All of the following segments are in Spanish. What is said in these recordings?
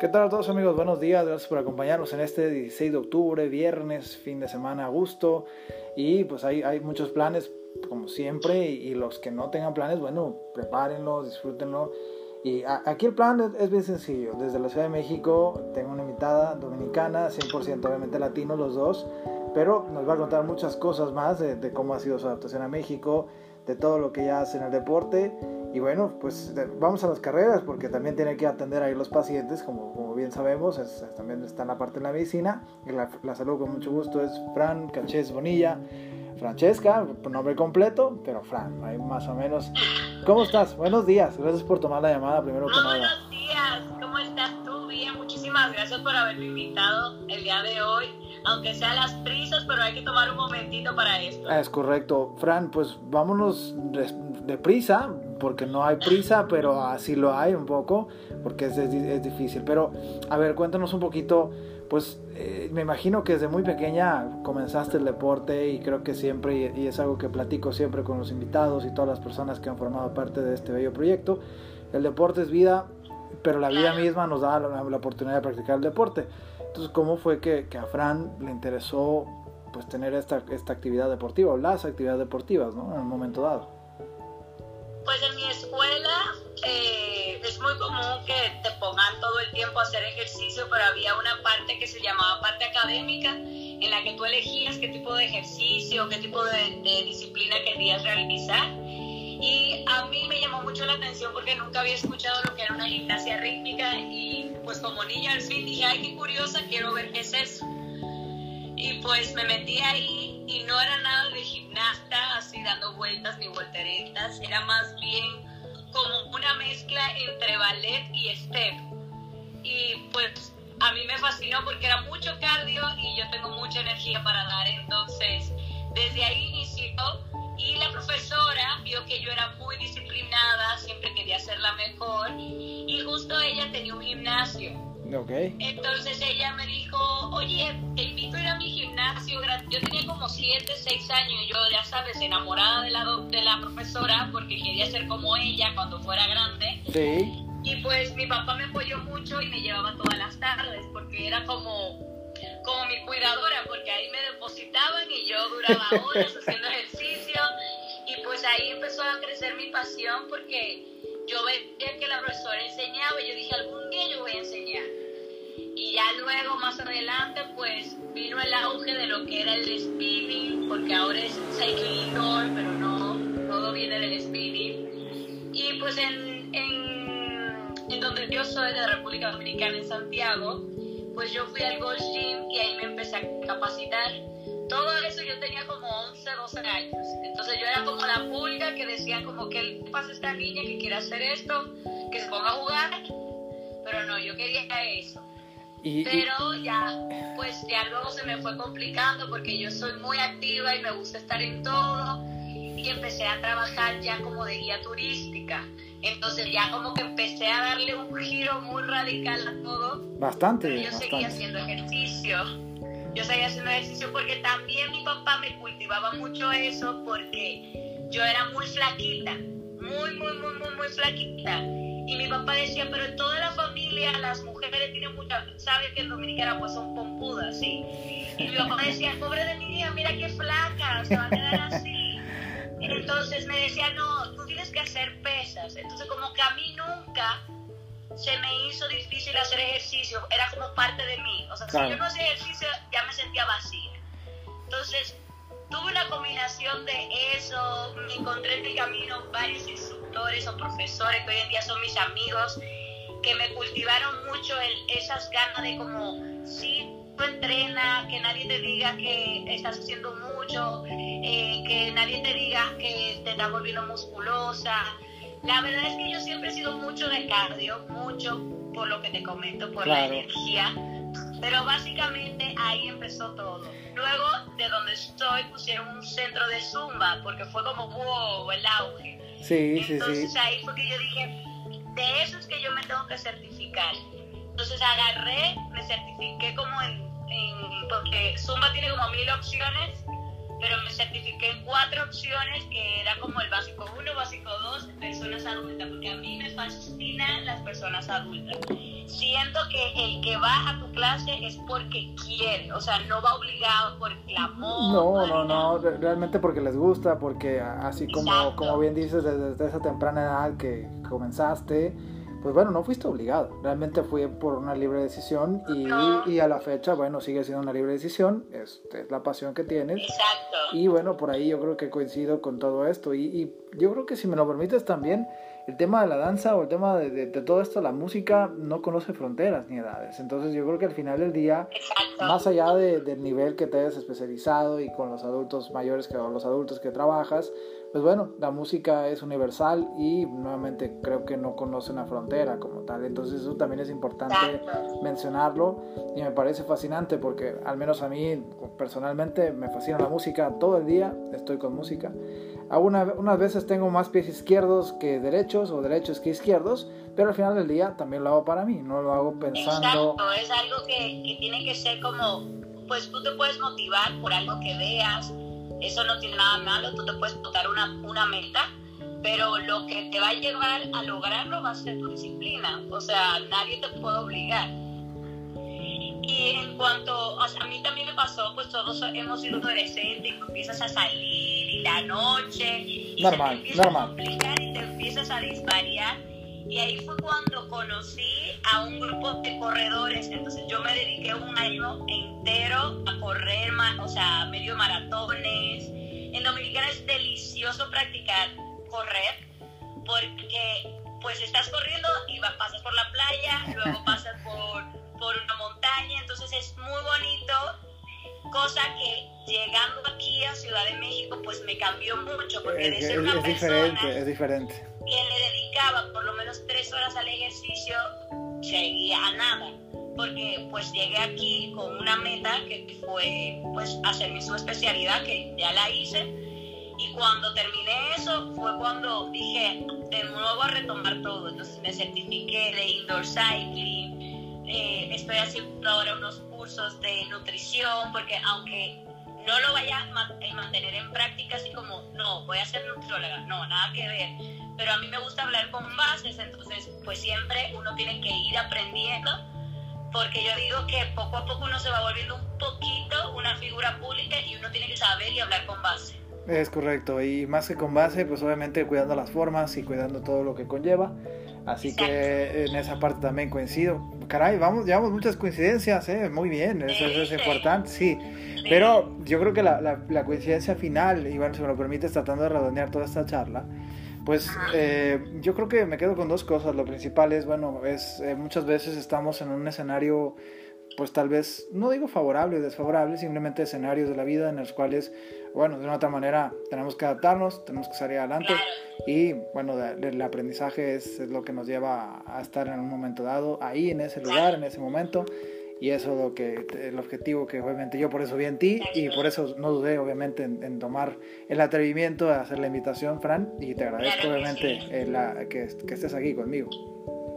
¿Qué tal a todos amigos? Buenos días, gracias por acompañarnos en este 16 de octubre, viernes, fin de semana a gusto. Y pues hay, hay muchos planes, como siempre, y, los que no tengan planes, bueno, prepárenlos, disfrútenlo. Y aquí el plan es, bien sencillo. Desde la Ciudad de México tengo una invitada dominicana, 100% obviamente latino los dos, pero nos va a contar muchas cosas más de, de cómo ha sido su adaptación a México, de todo lo que ella hace en el deporte y bueno, pues vamos a las carreras porque también tiene que atender ahí los pacientes, como, como bien sabemos, también está en la parte de la medicina. Y la, la salud con mucho gusto es Fran Cachez Bonilla. Francesca, nombre completo, pero Fran, ahí más o menos. ¿Cómo estás? Buenos días, gracias por tomar la llamada primero que nada. Buenos días, ¿cómo estás tú? Bien, muchísimas gracias por haberme invitado el día de hoy aunque sea las prisas, pero hay que tomar un momentito para esto. Es correcto. Fran, pues vámonos deprisa, porque no hay prisa, pero así lo hay un poco, porque es, es, difícil. Pero, a ver, cuéntanos un poquito, pues eh, me imagino que desde muy pequeña comenzaste el deporte y creo que siempre, y, es algo que platico siempre con los invitados y todas las personas que han formado parte de este bello proyecto, el deporte es vida, pero la vida misma nos da la, la oportunidad de practicar el deporte. Entonces, ¿cómo fue que, que, a Fran le interesó pues tener esta, esta actividad deportiva o las actividades deportivas, ¿no? En un momento dado. Pues en mi escuela eh, es muy común que te pongan todo el tiempo a hacer ejercicio, pero había una parte que se llamaba parte académica en la que tú elegías qué tipo de ejercicio, qué tipo de, de disciplina querías realizar. Y a mí me llamó mucho la atención porque nunca había escuchado lo que era una gimnasia rítmica y pues como niña al fin dije, ay, qué curiosa, quiero ver qué es eso. Y pues me metí ahí y no era nada de gimnasta, así dando vueltas ni volteretas, era más bien como una mezcla entre ballet y step. Y pues a mí me fascinó porque era mucho cardio y yo tengo mucha energía para dar, entonces desde ahí inició y la profesora vio que yo era muy tenía un gimnasio. Okay. Entonces ella me dijo, oye, te invito a ir a mi gimnasio. Yo tenía como 7, 6 años y yo, ya sabes, enamorada de la, de la profesora porque quería ser como ella cuando fuera grande. Sí. Y pues mi papá me apoyó mucho y me llevaba todas las tardes porque era como como mi cuidadora, porque ahí me depositaban y yo duraba horas haciendo ejercicio. Y pues ahí empezó a crecer mi pasión porque yo veía que la profesora enseñaba y yo dije, algún día yo voy a enseñar. Y ya luego, más adelante, pues vino el auge de lo que era el spinning, porque ahora es cycling pero no, todo viene del spinning. Y pues en, en donde yo soy, de la República Dominicana, en Santiago, pues yo fui al Gold Gym y ahí me empecé a capacitar. Todo eso yo tenía como 11, 12 años. Entonces yo era como la pulga que decía como que le pasa a esta niña que quiere hacer esto, que se ponga a jugar. Pero no, yo quería eso. Pero ya, pues ya luego se me fue complicando porque yo soy muy activa y me gusta estar en todo. Y empecé a trabajar ya como de guía turística. Entonces ya como que empecé a darle un giro muy radical a todo. Bastante. Pero yo seguía haciendo ejercicio. Yo seguía haciendo ejercicio porque también mi papá me cultivaba mucho eso porque yo era muy flaquita, muy, muy, muy, muy, muy flaquita. Y mi papá decía, pero en toda la familia las mujeres tienen mucha, ¿sabes que en Dominicana pues son pompudas, sí? Y mi papá decía, pobre de mi niña, mira qué flaca, se va a quedar así. Entonces me decía, no, tú tienes que hacer pesas. Entonces como que a mí nunca se me hizo difícil hacer ejercicio, era como parte de mí. O sea, si yo no hacía ejercicio ya me sentía vacía. Entonces tuve una combinación de eso, encontré en el camino varios instructores o profesores que hoy en día son mis amigos, que me cultivaron mucho el, esas ganas de como, sí, tú entrena, que nadie te diga que estás haciendo mucho, eh, que nadie te diga que te estás volviendo musculosa. La verdad es que yo siempre he sido mucho de cardio, mucho por lo que te comento, por la energía. Pero básicamente ahí empezó todo. Luego, de donde estoy, pusieron un centro de zumba, porque fue como, wow, el auge. Sí, Entonces ahí fue que yo dije, de eso es que yo me tengo que certificar. Entonces agarré, me certifiqué como en porque Zumba tiene como mil opciones, pero me certifiqué en cuatro opciones que era como el básico 1, básico 2, personas adultas, porque a mí me fascinan las personas adultas. siento que el que va a tu clase es porque quiere, o sea, no va obligado por el amor. No, no, no, realmente porque les gusta, porque así como, como bien dices, desde esa temprana edad que comenzaste, pues bueno, no fuiste obligado, realmente fue por una libre decisión y, y, a la fecha, bueno, sigue siendo una libre decisión, es, es, la pasión que tienes. Exacto. Y bueno, por ahí yo creo que coincido con todo esto y, y yo creo que si me lo permites también, el tema de la danza o el tema de, de, todo esto, la música no conoce fronteras ni edades. Entonces yo creo que al final del día, más allá de, del nivel que te hayas especializado y con los adultos mayores que o los adultos que trabajas, pues bueno, la música es universal y nuevamente creo que no conoce una frontera como tal. Entonces eso también es importante mencionarlo y me parece fascinante porque al menos a mí personalmente me fascina la música todo el día, estoy con música. Algunas unas veces tengo más pies izquierdos que derechos o derechos que izquierdos, pero al final del día también lo hago para mí, no lo hago pensando... Exacto, es algo que, que tiene que ser como, pues tú te puedes motivar por algo que veas eso no tiene nada malo, tú te puedes botar una, una meta, pero lo que te va a llevar a lograrlo va a ser tu disciplina. O sea, nadie te puede obligar. Y en cuanto, o sea, a mí también me pasó, pues todos hemos sido adolescentes y empiezas a salir y la noche y normal, se te empieza normal. a complicar y te empiezas a disvariar. Y ahí fue cuando conocí a un grupo de corredores. Entonces yo me dediqué un año entero a correr, o sea, medio maratones. Practicar correr porque pues estás corriendo y pasas por la playa, luego pasas por, por una montaña, entonces es muy bonito cosa que llegando aquí a Ciudad de México pues me cambió mucho porque de ser una es diferente, es diferente. que le dedicaba por lo menos tres horas al ejercicio seguía a nada porque pues llegué aquí con una meta que fue pues hacer mi especialidad que ya la hice y cuando terminé eso fue cuando dije de nuevo a retomar todo entonces me certifiqué de indoor cycling eh, estoy haciendo ahora unos cursos de nutrición porque aunque no lo vaya a eh, mantener en práctica así como no voy a ser nutrióloga no nada que ver pero a mí me gusta hablar con bases entonces pues siempre uno tiene que ir aprendiendo porque yo digo que poco a poco uno se va volviendo un poquito una figura pública y uno tiene que saber y hablar con base. Es correcto, y más que con base, pues obviamente cuidando las formas y cuidando todo lo que conlleva. Así que en esa parte también coincido. Caray, vamos, llevamos muchas coincidencias, ¿eh? Muy bien, eso, es importante, sí. Pero yo creo que la, la, la coincidencia final, y bueno, si me lo permites, tratando de redondear toda esta charla, pues eh, yo creo que me quedo con dos cosas. Lo principal es, bueno, es eh, muchas veces estamos en un escenario, pues tal vez, no digo favorable o desfavorable, simplemente escenarios de la vida en los cuales, bueno, de una otra manera tenemos que adaptarnos, tenemos que salir adelante y, bueno, el aprendizaje es, es, lo que nos lleva a estar en un momento dado, ahí, en ese lugar, en ese momento y eso es lo que el objetivo que obviamente yo por eso vi en ti y por eso no dudé obviamente en, tomar el atrevimiento de hacer la invitación Fran y te agradezco obviamente que, que, estés aquí conmigo.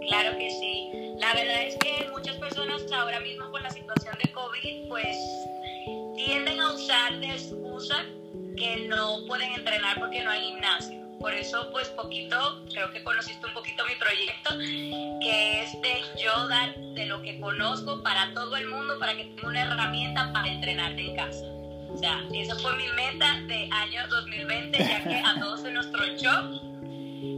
Claro que sí. La verdad es que muchas personas ahora mismo con la situación de COVID pues tienden a usar de excusa que no pueden entrenar porque no hay gimnasio por eso, pues poquito, creo que conociste un poquito mi proyecto, que es de yo dar de lo que conozco para todo el mundo, para que tenga una herramienta para entrenarte en casa. O sea, esa fue mi meta de año 2020, ya que a todos se nos tronchó.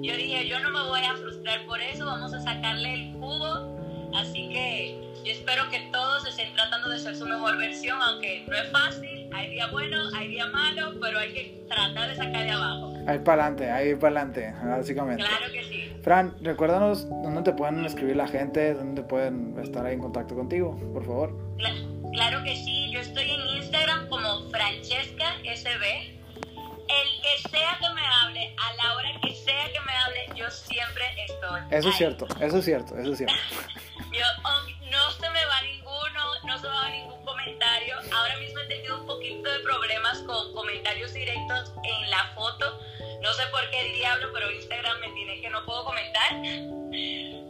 Yo dije, yo no me voy a frustrar por eso, vamos a sacarle el jugo. Así que yo espero que todos estén tratando de ser su mejor versión, aunque no es fácil, hay día bueno, hay día malo, pero hay que tratar de sacar de abajo. Ahí para adelante, ahí para adelante, básicamente. Claro que sí. Fran, recuérdanos dónde te pueden escribir la gente, dónde pueden estar ahí en contacto contigo, por favor. Claro, que sí, yo estoy en Instagram como Francesca SB. El que sea que me hable, a la hora que sea que me hable, yo siempre estoy. Eso es cierto, eso es cierto, eso es cierto. tenido un poquito de problemas con comentarios directos en la foto no sé por qué el diablo, pero Instagram me tiene que no puedo comentar.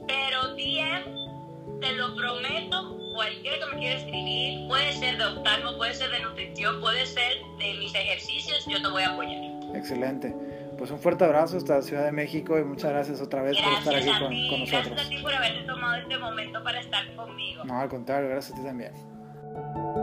Pero DM, te lo prometo, cualquiera que me quiera escribir, puede ser de oftalmo, puede ser de nutrición, puede ser de mis ejercicios, yo te voy a apoyar. Excelente. pues un fuerte abrazo hasta Ciudad de México y muchas gracias otra vez por estar aquí con, con, nosotros. Gracias a ti por haberte tomado este momento para estar conmigo. No, al contrario, gracias a ti también.